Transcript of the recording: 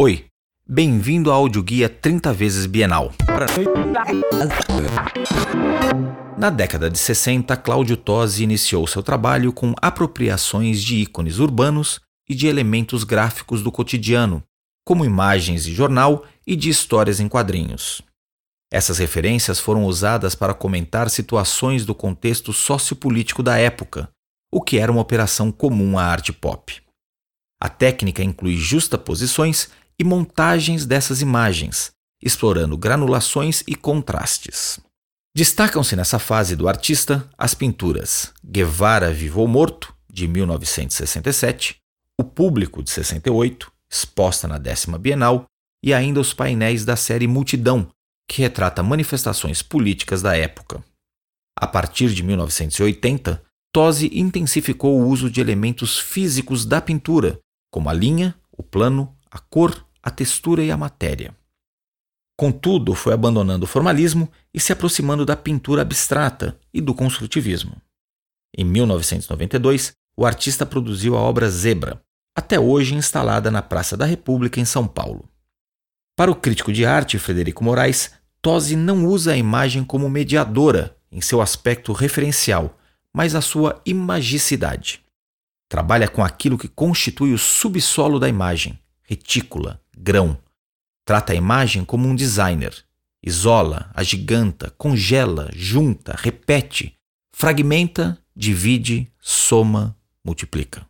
Oi, bem-vindo ao audioguia 30 vezes bienal. Na década de 60, Cláudio Tosi iniciou seu trabalho com apropriações de ícones urbanos e de elementos gráficos do cotidiano, como imagens de jornal e de histórias em quadrinhos. Essas referências foram usadas para comentar situações do contexto sociopolítico da época, o que era uma operação comum à arte pop. A técnica inclui justaposições e montagens dessas imagens, explorando granulações e contrastes. Destacam-se nessa fase do artista as pinturas Guevara Vivo ou Morto, de 1967, O Público, de 68, exposta na décima Bienal, e ainda os painéis da série Multidão, que retrata manifestações políticas da época. A partir de 1980, Tosi intensificou o uso de elementos físicos da pintura, como a linha, o plano, a cor, a textura e a matéria. Contudo, foi abandonando o formalismo e se aproximando da pintura abstrata e do construtivismo. Em 1992, o artista produziu a obra Zebra, até hoje instalada na Praça da República, em São Paulo. Para o crítico de arte Frederico Moraes, Tosi não usa a imagem como mediadora em seu aspecto referencial, mas a sua imagicidade. Trabalha com aquilo que constitui o subsolo da imagem, retícula, grão. Trata a imagem como um designer. Isola, agiganta, congela, junta, repete, fragmenta, divide, soma, multiplica.